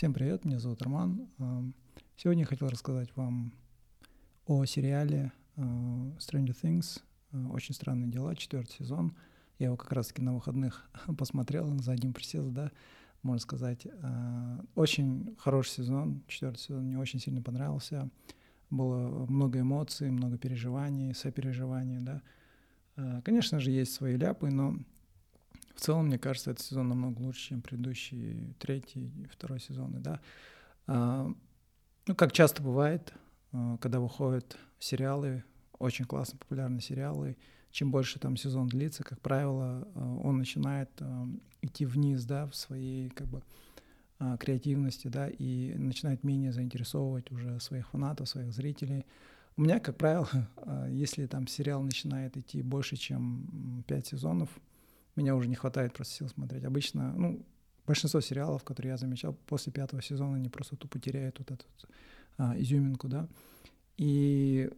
Всем привет, меня зовут Роман. Сегодня я хотел рассказать вам о сериале Stranger Things. Очень странные дела, четвертый сезон. Я его как раз-таки на выходных посмотрел за один присест, да, можно сказать. Очень хороший сезон, четвертый сезон мне очень сильно понравился. Было много эмоций, много переживаний, сопереживаний, да. Конечно же, есть свои ляпы, но в целом, мне кажется, этот сезон намного лучше, чем предыдущий третий второй сезоны, да. А, ну, как часто бывает, а, когда выходят сериалы, очень классно популярные сериалы, чем больше там сезон длится, как правило, а, он начинает идти вниз, да, в своей, как бы, креативности, да, и начинает менее заинтересовывать уже своих фанатов, своих зрителей. У меня, как правило, если там сериал начинает идти больше, чем пять сезонов, меня уже не хватает просто сил смотреть. Обычно, ну, большинство сериалов, которые я замечал, после пятого сезона они просто тупо теряют вот эту а, изюминку, да. И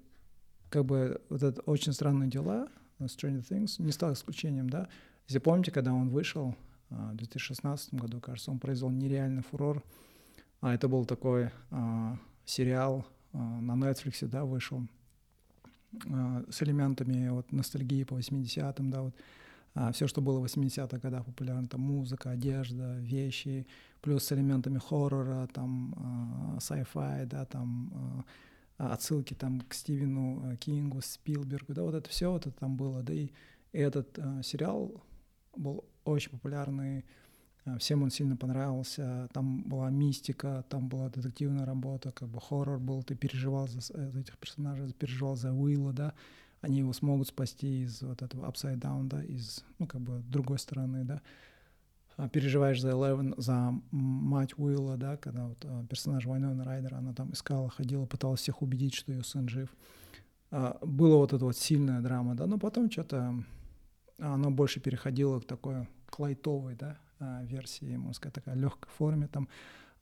как бы вот это очень странные дела, Stranger Things, не стал исключением, да. Если помните, когда он вышел а, в 2016 году, кажется, он произвел нереальный фурор. А это был такой а, сериал а, на Netflix, да, вышел а, с элементами вот ностальгии по 80-м, да, вот все, что было в 80-х годах популярно, там музыка, одежда, вещи, плюс с элементами хоррора, там а, sci-fi, да, там а, отсылки там к Стивену Кингу, Спилбергу, да, вот это все вот это там было, да, и, этот а, сериал был очень популярный, всем он сильно понравился, там была мистика, там была детективная работа, как бы хоррор был, ты переживал за этих персонажей, переживал за Уилла, да, они его смогут спасти из вот этого upside down, да, из, ну, как бы другой стороны, да. А переживаешь за Eleven, за мать Уилла, да, когда вот а, персонаж Вайнона Райдера, она там искала, ходила, пыталась всех убедить, что ее сын жив. А, было вот эта вот сильная драма, да, но потом что-то оно больше переходило к такой клайтовой, да, версии, можно сказать, такая легкой форме, там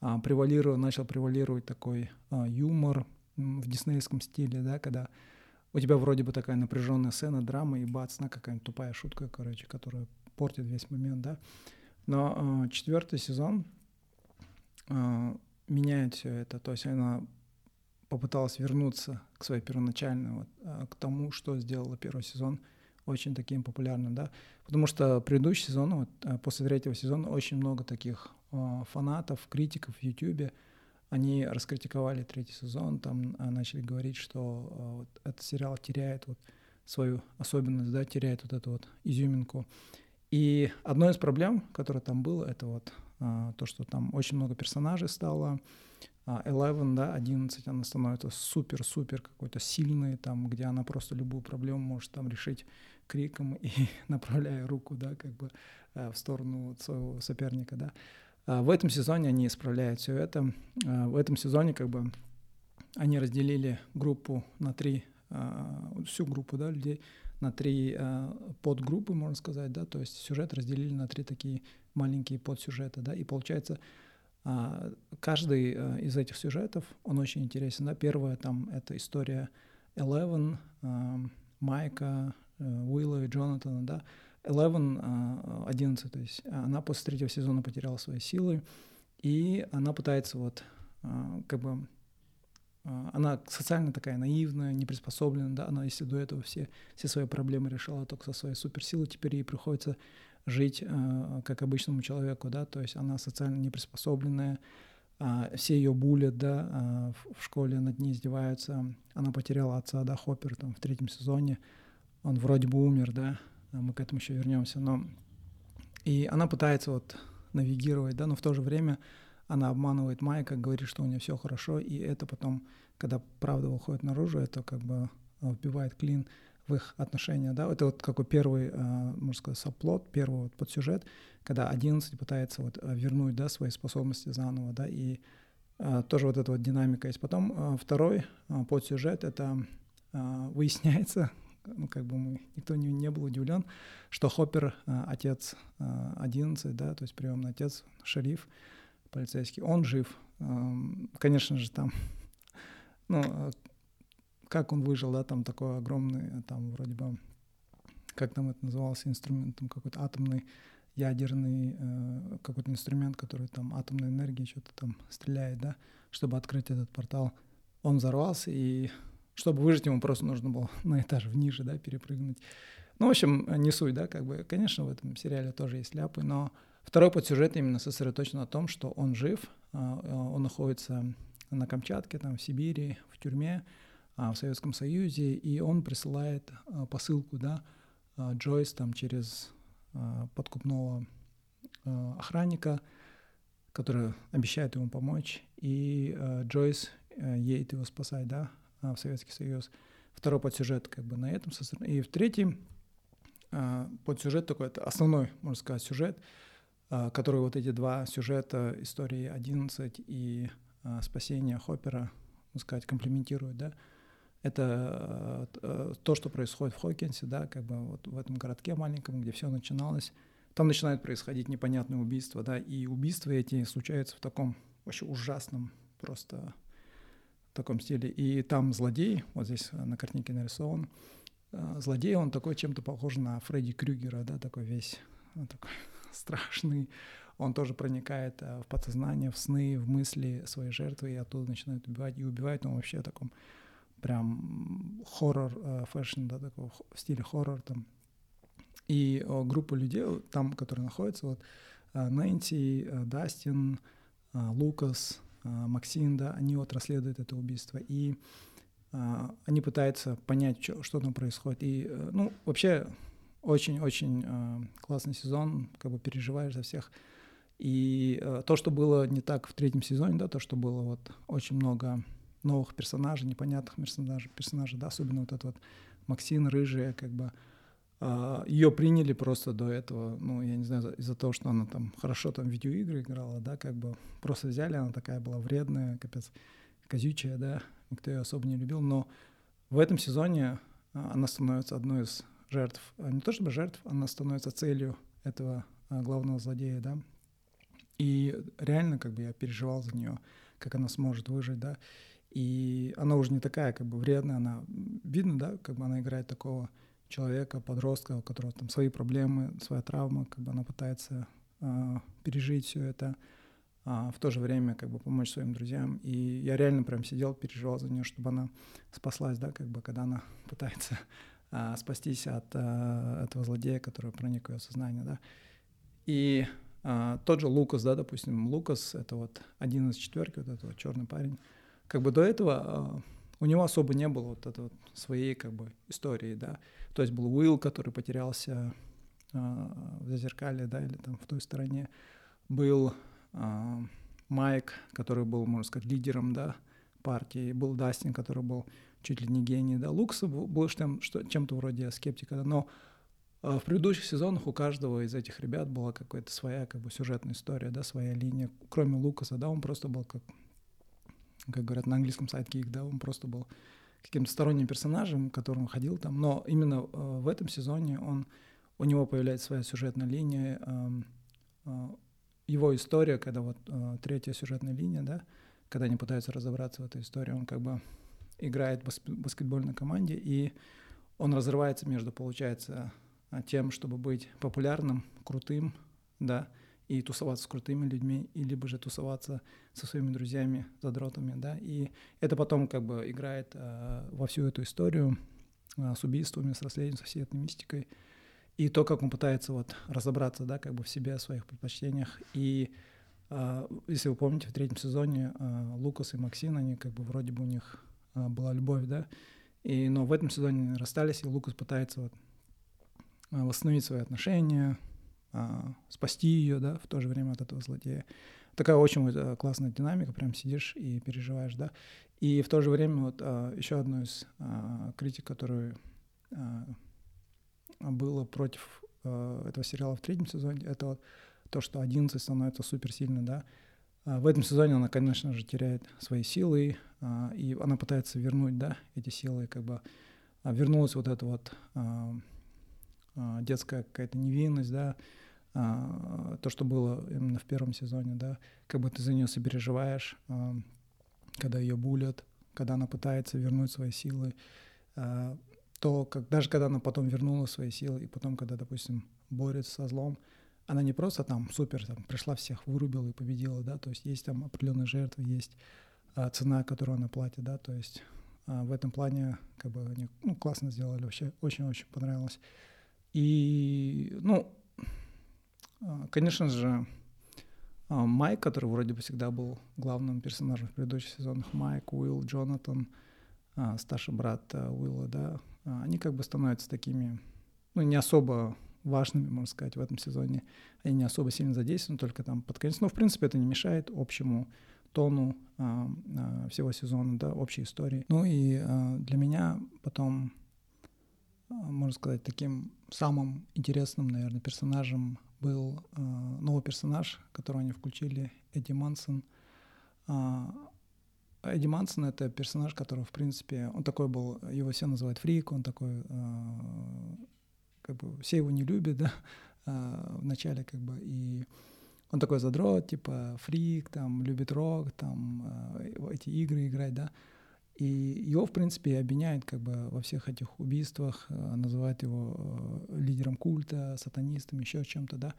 а, превалировал, начал превалировать такой юмор в диснеевском стиле, да, когда у тебя вроде бы такая напряженная сцена, драма, и бац, на какая-нибудь тупая шутка, короче, которая портит весь момент, да. Но э, четвертый сезон э, меняет все это, то есть она попыталась вернуться к своей первоначальной, вот, э, к тому, что сделала первый сезон очень таким популярным, да, потому что предыдущий сезон, вот, э, после третьего сезона очень много таких э, фанатов, критиков в Ютубе, они раскритиковали третий сезон, там а, начали говорить, что а, вот, этот сериал теряет вот свою особенность, да, теряет вот эту вот изюминку. И одной из проблем, которая там было, это вот а, то, что там очень много персонажей стало. Eleven, да, 11, она становится супер-супер какой-то сильной, там, где она просто любую проблему может там решить криком и направляя руку, да, как бы в сторону своего соперника, да. А, в этом сезоне они исправляют все это. А, в этом сезоне как бы они разделили группу на три, а, всю группу да, людей на три подгруппы, можно сказать, да, то есть сюжет разделили на три такие маленькие подсюжета, да, и получается каждый из этих сюжетов, он очень интересен, да, первое там это история Eleven, Майка, Уилла и Джонатана, да, Eleven, 11, а, то есть она после третьего сезона потеряла свои силы, и она пытается вот а, как бы а, она социально такая наивная, неприспособленная, да, она если до этого все, все свои проблемы решала только со своей суперсилой, теперь ей приходится жить как обычному человеку, да, то есть она социально неприспособленная, все ее булят, да, в школе над ней издеваются, она потеряла отца, да, Хоппер там в третьем сезоне, он вроде бы умер, да, мы к этому еще вернемся, но и она пытается вот навигировать, да, но в то же время она обманывает Майка, говорит, что у нее все хорошо, и это потом, когда правда выходит наружу, это как бы вбивает клин в их отношения, да, это вот какой первый, а, можно сказать, соплот, первый вот подсюжет, когда 11 пытается вот вернуть, да, свои способности заново, да, и а, тоже вот эта вот динамика есть. Потом а, второй подсюжет, это выясняется, ну, как бы мы, никто не, не был удивлен, что Хоппер, э, отец 11, э, да, то есть приемный отец, шериф полицейский, он жив. Эм, конечно же, там, ну, э, как он выжил, да, там такой огромный, там вроде бы, как там это называлось, инструментом какой-то атомный ядерный э, какой-то инструмент, который там атомной энергии что-то там стреляет, да, чтобы открыть этот портал. Он взорвался, и чтобы выжить, ему просто нужно было на этаж ниже, да, перепрыгнуть. Ну, в общем, не суть, да, как бы, конечно, в этом сериале тоже есть ляпы, но второй подсюжет именно сосредоточен на том, что он жив, а, а, он находится на Камчатке, там, в Сибири, в тюрьме, а, в Советском Союзе, и он присылает посылку, да, Джойс там через подкупного охранника, который обещает ему помочь, и Джойс э, едет его спасать, да, в Советский Союз. Второй подсюжет как бы на этом. И в третий подсюжет такой, это основной, можно сказать, сюжет, который вот эти два сюжета истории 11 и спасение Хоппера, можно сказать, комплементируют, да, это то, что происходит в Хокинсе, да, как бы вот в этом городке маленьком, где все начиналось, там начинают происходить непонятные убийства, да, и убийства эти случаются в таком вообще ужасном просто таком стиле. И там злодей, вот здесь на картинке нарисован, э, злодей, он такой чем-то похож на Фредди Крюгера, да, такой весь, такой страшный, он тоже проникает э, в подсознание, в сны, в мысли своей жертвы, и оттуда начинает убивать. И убивает он вообще в таком прям хоррор э, fashion, да, такого в стиле хоррор там. И группа людей там, которые находятся, вот э, Нэнси, Дастин, Лукас, Максим, да, они вот расследуют это убийство. И они пытаются понять, что, что там происходит. И, ну, вообще, очень-очень классный сезон, как бы переживаешь за всех и э, то, что было не так в третьем сезоне, да, то, что было вот очень много новых персонажей, непонятных персонажей, персонажей, да, особенно вот этот вот Максин, рыжая, как бы э, ее приняли просто до этого, ну, я не знаю, из-за того, что она там хорошо там видеоигры играла, да, как бы просто взяли, она такая была вредная, капец, козючая, да, никто ее особо не любил, но в этом сезоне э, она становится одной из жертв, а не то чтобы жертв, она становится целью этого главного злодея, да, и реально как бы я переживал за нее, как она сможет выжить, да. И она уже не такая как бы вредная, она видно, да, как бы она играет такого человека, подростка, у которого там свои проблемы, своя травма, как бы она пытается э, пережить все это, а в то же время как бы помочь своим друзьям. И я реально прям сидел, переживал за нее, чтобы она спаслась, да, как бы когда она пытается э, спастись от э, этого злодея, который проник в ее сознание, да. И а, тот же Лукас, да, допустим, Лукас — это вот один из четверки, вот этот вот черный парень. Как бы до этого а, у него особо не было вот этой вот своей как бы истории, да. То есть был Уилл, который потерялся а, в зазеркале, да, или там в той стороне. Был а, Майк, который был, можно сказать, лидером, да, партии. Был Дастин, который был чуть ли не гений, да. Лукас был, был чем-то вроде скептика, да, но а в предыдущих сезонах у каждого из этих ребят была какая-то своя как бы сюжетная история, да, своя линия. Кроме Лукаса, да, он просто был как, как говорят на английском сайт да, он просто был каким-то сторонним персонажем, которым ходил там. Но именно э, в этом сезоне он, у него появляется своя сюжетная линия, э, э, его история, когда вот э, третья сюжетная линия, да, когда они пытаются разобраться в этой истории, он как бы играет в баскетбольной команде, и он разрывается между, получается, тем, чтобы быть популярным, крутым, да, и тусоваться с крутыми людьми, и либо же тусоваться со своими друзьями, задротами, да, и это потом как бы играет э, во всю эту историю э, с убийствами, с расследованием, со всей этой мистикой, и то, как он пытается вот разобраться, да, как бы в себе, в своих предпочтениях, и э, если вы помните, в третьем сезоне э, Лукас и Максин, они как бы вроде бы у них э, была любовь, да, и, но в этом сезоне расстались, и Лукас пытается вот Э, восстановить свои отношения, спасти ее, да, в то же время от этого злодея. Такая очень э, классная динамика, прям сидишь и переживаешь, да. И в то же время вот а, еще одно из а, критик, который было против этого сериала в третьем сезоне, это вот то, что 11 становится суперсильной, да. В этом сезоне она, конечно же, теряет свои силы, и она пытается вернуть, да, эти силы, как бы вернулась вот эта вот а, детская какая-то невинность, да, а, то, что было именно в первом сезоне, да, как бы ты за нее сопереживаешь, а, когда ее булят, когда она пытается вернуть свои силы, то как, даже когда она потом вернула свои силы, и потом, когда, допустим, борется со злом, она не просто там супер, там, пришла всех, вырубила и победила, да, то есть есть там определенные жертвы, есть а, цена, которую она платит, да, то есть а, в этом плане как бы они ну, классно сделали, вообще очень-очень понравилось. И, ну, а, конечно же, а, Майк, который вроде бы всегда был главным персонажем в предыдущих сезонах, Майк, Уилл, Джонатан, а, старший брат Уилла, да, они как бы становятся такими, ну, не особо важными, можно сказать, в этом сезоне. Они не особо сильно задействованы, только там под конец. Но, в принципе, это не мешает общему тону а, а, всего сезона, да, общей истории. Ну и а, для меня потом, можно сказать, таким самым интересным, наверное, персонажем был а, новый персонаж, которого они включили, Эдди Мансон. А, Эдди Мансон — это персонаж, которого, в принципе, он такой был, его все называют фрик, он такой а, как бы все его не любят, да, а, в начале как бы, и он такой задрот, типа фрик, там, любит рок, там, а, эти игры играть, да, и его, в принципе, обвиняют как бы во всех этих убийствах, а, называют его лидером культа, сатанистом, еще чем-то, да,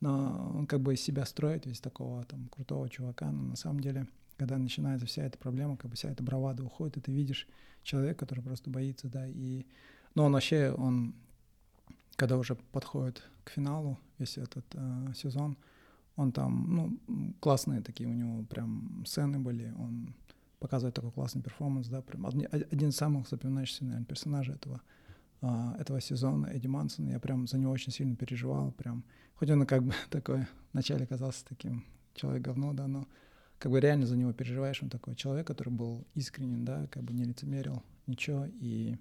но он как бы из себя строит весь такого там крутого чувака, но на самом деле, когда начинается вся эта проблема, как бы вся эта бравада уходит, и ты видишь человека, который просто боится, да, и, но он вообще, он когда уже подходит к финалу весь этот э, сезон, он там, ну, классные такие у него прям сцены были, он показывает такой классный перформанс, да, прям один, один из самых запоминающихся, наверное, персонажей этого, э, этого сезона, Эдди Мансон, я прям за него очень сильно переживал, прям, хоть он как бы такой вначале казался таким человек говно, да, но как бы реально за него переживаешь, он такой человек, который был искренен, да, как бы не лицемерил, ничего, и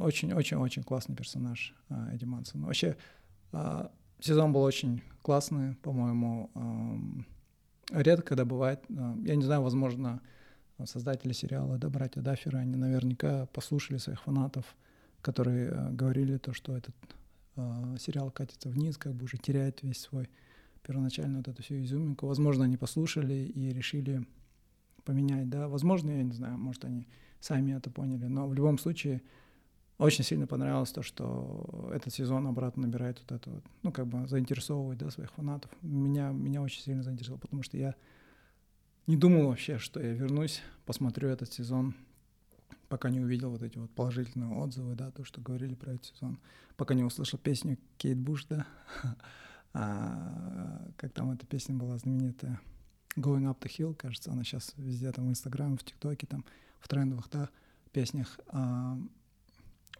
очень-очень-очень классный персонаж а, Эдди Мансон. Вообще, а, сезон был очень классный, по-моему. Редко, когда бывает, а, я не знаю, возможно, создатели сериала, да, братья Дафферы, они наверняка послушали своих фанатов, которые говорили то, что этот сериал катится вниз, как бы уже теряет весь свой первоначально вот эту всю изюминку. Возможно, они послушали и решили поменять, да. Возможно, я не знаю, может, они сами это поняли, но в любом случае очень сильно понравилось то, что этот сезон обратно набирает вот это вот, ну, как бы заинтересовывает, да, своих фанатов. Меня, меня очень сильно заинтересовало, потому что я не думал вообще, что я вернусь, посмотрю этот сезон, пока не увидел вот эти вот положительные отзывы, да, то, что говорили про этот сезон, пока не услышал песню Кейт Буш, да, а, как там эта песня была знаменитая, Going Up the Hill, кажется, она сейчас везде там в Инстаграме, в ТикТоке, там в трендовых, да, песнях. А,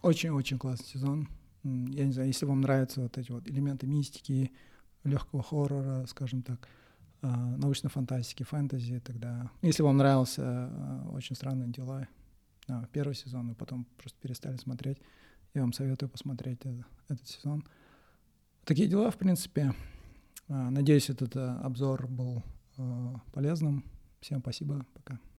очень-очень классный сезон. Я не знаю, если вам нравятся вот эти вот элементы мистики, легкого хоррора, скажем так, а, научной фантастики, фэнтези, тогда... Если вам нравился а, «Очень странные дела», а, первый сезон, и потом просто перестали смотреть, я вам советую посмотреть этот сезон. Такие дела, в принципе. Надеюсь, этот обзор был полезным. Всем спасибо. Пока.